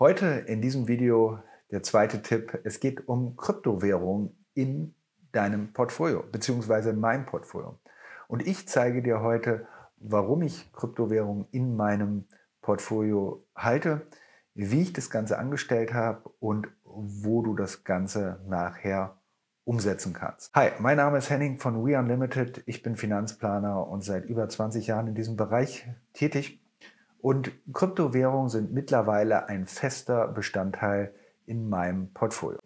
Heute in diesem Video der zweite Tipp. Es geht um Kryptowährung in deinem Portfolio, in meinem Portfolio. Und ich zeige dir heute, warum ich Kryptowährung in meinem Portfolio halte, wie ich das Ganze angestellt habe und wo du das Ganze nachher umsetzen kannst. Hi, mein Name ist Henning von We Unlimited. Ich bin Finanzplaner und seit über 20 Jahren in diesem Bereich tätig. Und Kryptowährungen sind mittlerweile ein fester Bestandteil in meinem Portfolio.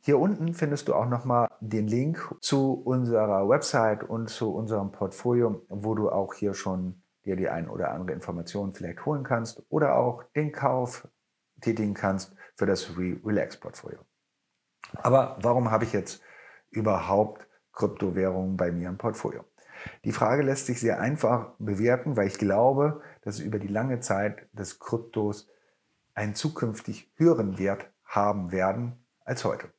Hier unten findest du auch nochmal den Link zu unserer Website und zu unserem Portfolio, wo du auch hier schon dir die ein oder andere Information vielleicht holen kannst oder auch den Kauf tätigen kannst für das Re-Relax-Portfolio. Aber warum habe ich jetzt überhaupt Kryptowährungen bei mir im Portfolio? Die Frage lässt sich sehr einfach bewerten, weil ich glaube, dass über die lange Zeit des Kryptos einen zukünftig höheren Wert haben werden als heute.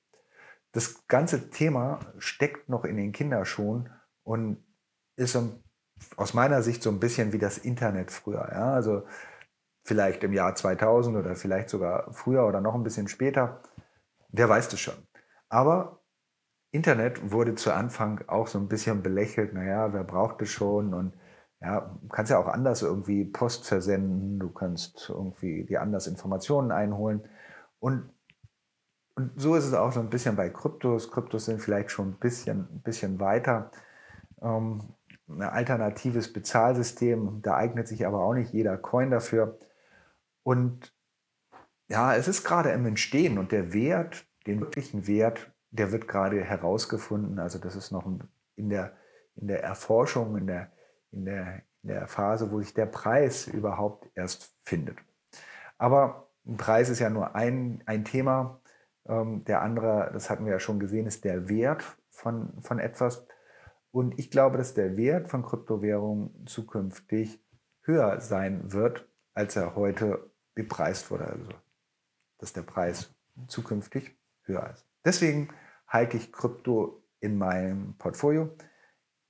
Das ganze Thema steckt noch in den Kinderschuhen und ist aus meiner Sicht so ein bisschen wie das Internet früher. Ja? Also vielleicht im Jahr 2000 oder vielleicht sogar früher oder noch ein bisschen später. Wer weiß das schon. Aber Internet wurde zu Anfang auch so ein bisschen belächelt. Naja, wer braucht es schon? Und ja, kannst ja auch anders irgendwie Post versenden. Du kannst irgendwie dir anders Informationen einholen. Und, und so ist es auch so ein bisschen bei Kryptos. Kryptos sind vielleicht schon ein bisschen, ein bisschen weiter. Ähm, ein alternatives Bezahlsystem, da eignet sich aber auch nicht jeder Coin dafür. Und ja, es ist gerade im Entstehen und der Wert den wirklichen Wert, der wird gerade herausgefunden. Also das ist noch in der, in der Erforschung, in der, in, der, in der Phase, wo sich der Preis überhaupt erst findet. Aber ein Preis ist ja nur ein, ein Thema. Ähm, der andere, das hatten wir ja schon gesehen, ist der Wert von, von etwas. Und ich glaube, dass der Wert von Kryptowährungen zukünftig höher sein wird, als er heute bepreist wurde. Also, dass der Preis zukünftig höher ist. Deswegen halte ich Krypto in meinem Portfolio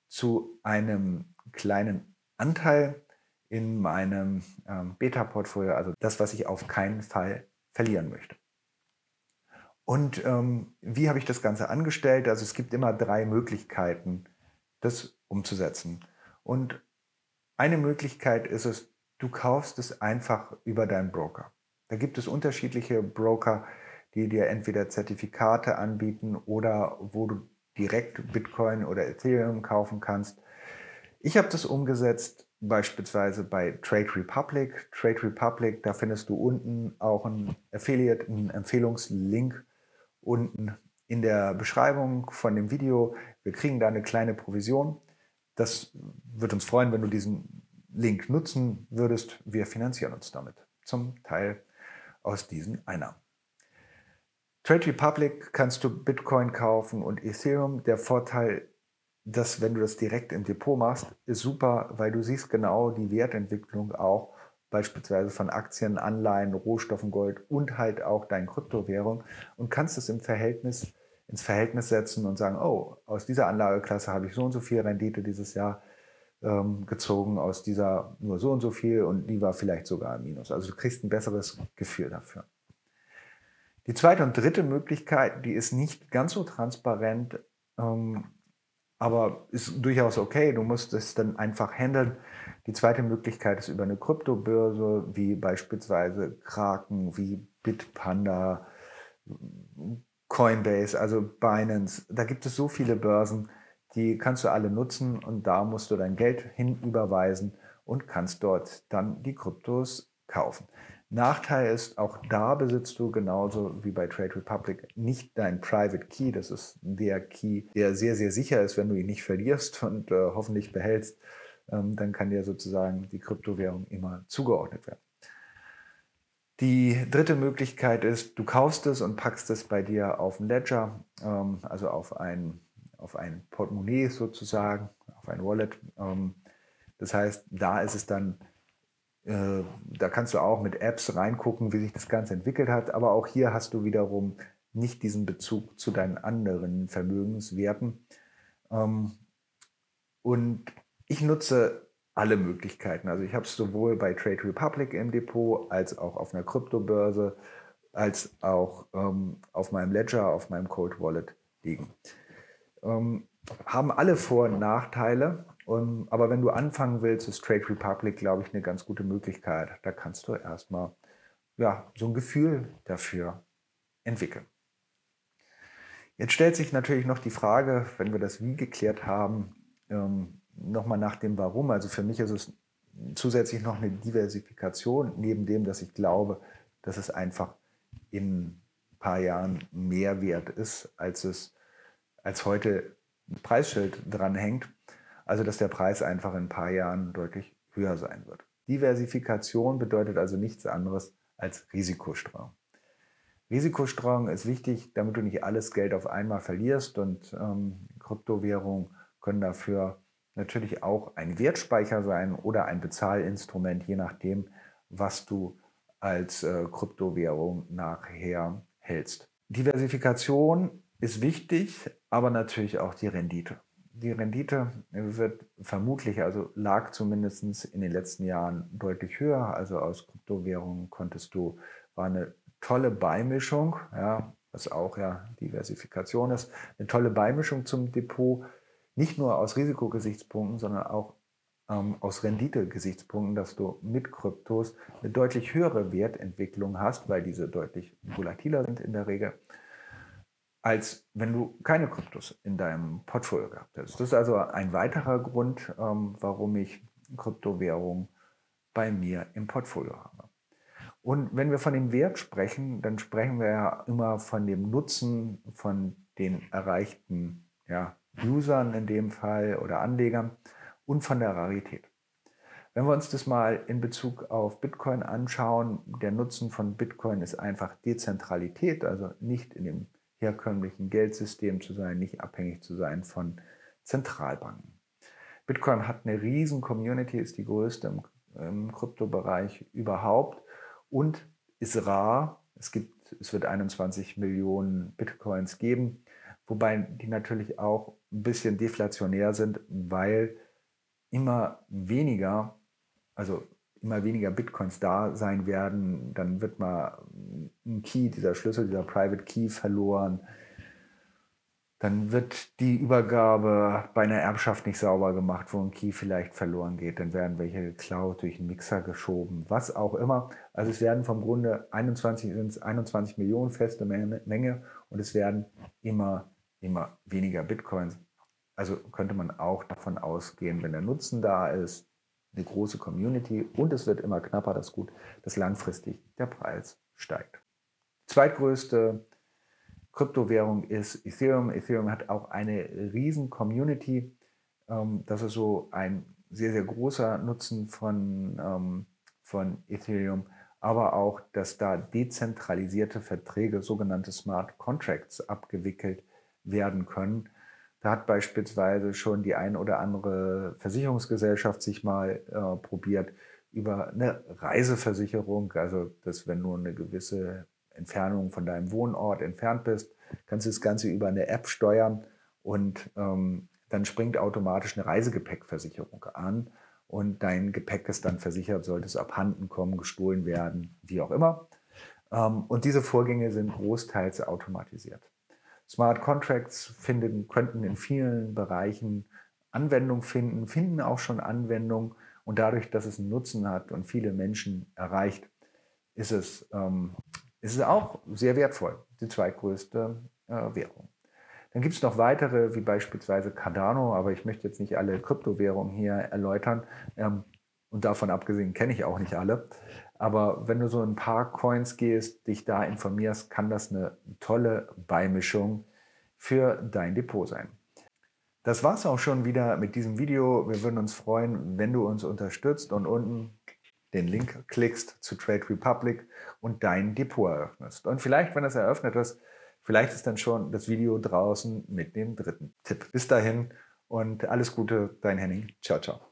zu einem kleinen Anteil in meinem ähm, Beta-Portfolio, also das, was ich auf keinen Fall verlieren möchte. Und ähm, wie habe ich das Ganze angestellt? Also es gibt immer drei Möglichkeiten, das umzusetzen. Und eine Möglichkeit ist es, du kaufst es einfach über deinen Broker. Da gibt es unterschiedliche Broker, die dir entweder Zertifikate anbieten oder wo du direkt Bitcoin oder Ethereum kaufen kannst. Ich habe das umgesetzt beispielsweise bei Trade Republic. Trade Republic, da findest du unten auch einen Affiliate, einen Empfehlungslink unten in der Beschreibung von dem Video. Wir kriegen da eine kleine Provision. Das wird uns freuen, wenn du diesen Link nutzen würdest. Wir finanzieren uns damit zum Teil aus diesen Einnahmen. Trade Republic kannst du Bitcoin kaufen und Ethereum. Der Vorteil, dass wenn du das direkt im Depot machst, ist super, weil du siehst genau die Wertentwicklung auch beispielsweise von Aktien, Anleihen, Rohstoffen, Gold und halt auch dein Kryptowährung und kannst es im Verhältnis ins Verhältnis setzen und sagen, oh, aus dieser Anlageklasse habe ich so und so viel Rendite dieses Jahr ähm, gezogen, aus dieser nur so und so viel und die war vielleicht sogar im Minus. Also du kriegst ein besseres Gefühl dafür. Die zweite und dritte Möglichkeit, die ist nicht ganz so transparent, ähm, aber ist durchaus okay. Du musst es dann einfach handeln. Die zweite Möglichkeit ist über eine Kryptobörse, wie beispielsweise Kraken, wie Bitpanda, Coinbase, also Binance. Da gibt es so viele Börsen, die kannst du alle nutzen und da musst du dein Geld hinüberweisen und kannst dort dann die Kryptos kaufen. Nachteil ist, auch da besitzt du genauso wie bei Trade Republic nicht dein Private Key. Das ist der Key, der sehr, sehr sicher ist, wenn du ihn nicht verlierst und äh, hoffentlich behältst. Ähm, dann kann dir sozusagen die Kryptowährung immer zugeordnet werden. Die dritte Möglichkeit ist, du kaufst es und packst es bei dir auf ein Ledger, ähm, also auf ein, auf ein Portemonnaie sozusagen, auf ein Wallet. Ähm, das heißt, da ist es dann da kannst du auch mit Apps reingucken, wie sich das Ganze entwickelt hat. Aber auch hier hast du wiederum nicht diesen Bezug zu deinen anderen Vermögenswerten. Ähm, und ich nutze alle Möglichkeiten. Also ich habe es sowohl bei Trade Republic im Depot als auch auf einer Kryptobörse, als auch ähm, auf meinem Ledger, auf meinem Cold Wallet liegen. Ähm, haben alle Vor- und Nachteile. Um, aber wenn du anfangen willst, ist Trade Republic, glaube ich, eine ganz gute Möglichkeit. Da kannst du erstmal ja, so ein Gefühl dafür entwickeln. Jetzt stellt sich natürlich noch die Frage, wenn wir das Wie geklärt haben, ähm, nochmal nach dem Warum. Also für mich ist es zusätzlich noch eine Diversifikation, neben dem, dass ich glaube, dass es einfach in ein paar Jahren mehr wert ist, als es als heute ein Preisschild dranhängt. Also dass der Preis einfach in ein paar Jahren deutlich höher sein wird. Diversifikation bedeutet also nichts anderes als Risikostreuung. Risikostreuung ist wichtig, damit du nicht alles Geld auf einmal verlierst und ähm, Kryptowährungen können dafür natürlich auch ein Wertspeicher sein oder ein Bezahlinstrument, je nachdem, was du als äh, Kryptowährung nachher hältst. Diversifikation ist wichtig, aber natürlich auch die Rendite. Die Rendite wird vermutlich, also lag zumindest in den letzten Jahren deutlich höher. Also aus Kryptowährungen konntest du, war eine tolle Beimischung, ja, was auch ja Diversifikation ist, eine tolle Beimischung zum Depot nicht nur aus Risikogesichtspunkten, sondern auch ähm, aus Renditegesichtspunkten, dass du mit Kryptos eine deutlich höhere Wertentwicklung hast, weil diese deutlich volatiler sind in der Regel, als wenn du keine Kryptos in deinem Portfolio gehabt hättest. Das ist also ein weiterer Grund, ähm, warum ich Kryptowährung bei mir im Portfolio habe. Und wenn wir von dem Wert sprechen, dann sprechen wir ja immer von dem Nutzen, von den erreichten ja, Usern in dem Fall oder Anlegern und von der Rarität. Wenn wir uns das mal in Bezug auf Bitcoin anschauen, der Nutzen von Bitcoin ist einfach Dezentralität, also nicht in dem herkömmlichen Geldsystem zu sein, nicht abhängig zu sein von Zentralbanken. Bitcoin hat eine riesen Community, ist die größte im, im Kryptobereich überhaupt und ist rar. Es, gibt, es wird 21 Millionen Bitcoins geben wobei die natürlich auch ein bisschen deflationär sind, weil immer weniger, also immer weniger Bitcoins da sein werden, dann wird mal ein Key, dieser Schlüssel, dieser Private Key verloren. Dann wird die Übergabe bei einer Erbschaft nicht sauber gemacht, wo ein Key vielleicht verloren geht. Dann werden welche geklaut, durch einen Mixer geschoben, was auch immer. Also es werden vom Grunde 21, 21 Millionen feste Menge und es werden immer immer weniger Bitcoins. Also könnte man auch davon ausgehen, wenn der Nutzen da ist, eine große Community und es wird immer knapper, das Gut, dass langfristig der Preis steigt. Zweitgrößte Kryptowährung ist Ethereum. Ethereum hat auch eine riesen Community. Ähm, das ist so ein sehr, sehr großer Nutzen von, ähm, von Ethereum, aber auch, dass da dezentralisierte Verträge, sogenannte Smart Contracts, abgewickelt werden werden können. Da hat beispielsweise schon die ein oder andere Versicherungsgesellschaft sich mal äh, probiert über eine Reiseversicherung, also dass wenn du eine gewisse Entfernung von deinem Wohnort entfernt bist, kannst du das Ganze über eine App steuern und ähm, dann springt automatisch eine Reisegepäckversicherung an und dein Gepäck ist dann versichert, sollte es abhanden kommen, gestohlen werden, wie auch immer. Ähm, und diese Vorgänge sind großteils automatisiert. Smart Contracts finden, könnten in vielen Bereichen Anwendung finden, finden auch schon Anwendung. Und dadurch, dass es einen Nutzen hat und viele Menschen erreicht, ist es, ähm, ist es auch sehr wertvoll, die zweitgrößte äh, Währung. Dann gibt es noch weitere, wie beispielsweise Cardano, aber ich möchte jetzt nicht alle Kryptowährungen hier erläutern. Ähm, und davon abgesehen kenne ich auch nicht alle. Aber wenn du so ein paar Coins gehst, dich da informierst, kann das eine tolle Beimischung für dein Depot sein. Das war es auch schon wieder mit diesem Video. Wir würden uns freuen, wenn du uns unterstützt und unten den Link klickst zu Trade Republic und dein Depot eröffnest. Und vielleicht, wenn das eröffnet ist, vielleicht ist dann schon das Video draußen mit dem dritten Tipp. Bis dahin und alles Gute, dein Henning. Ciao, ciao.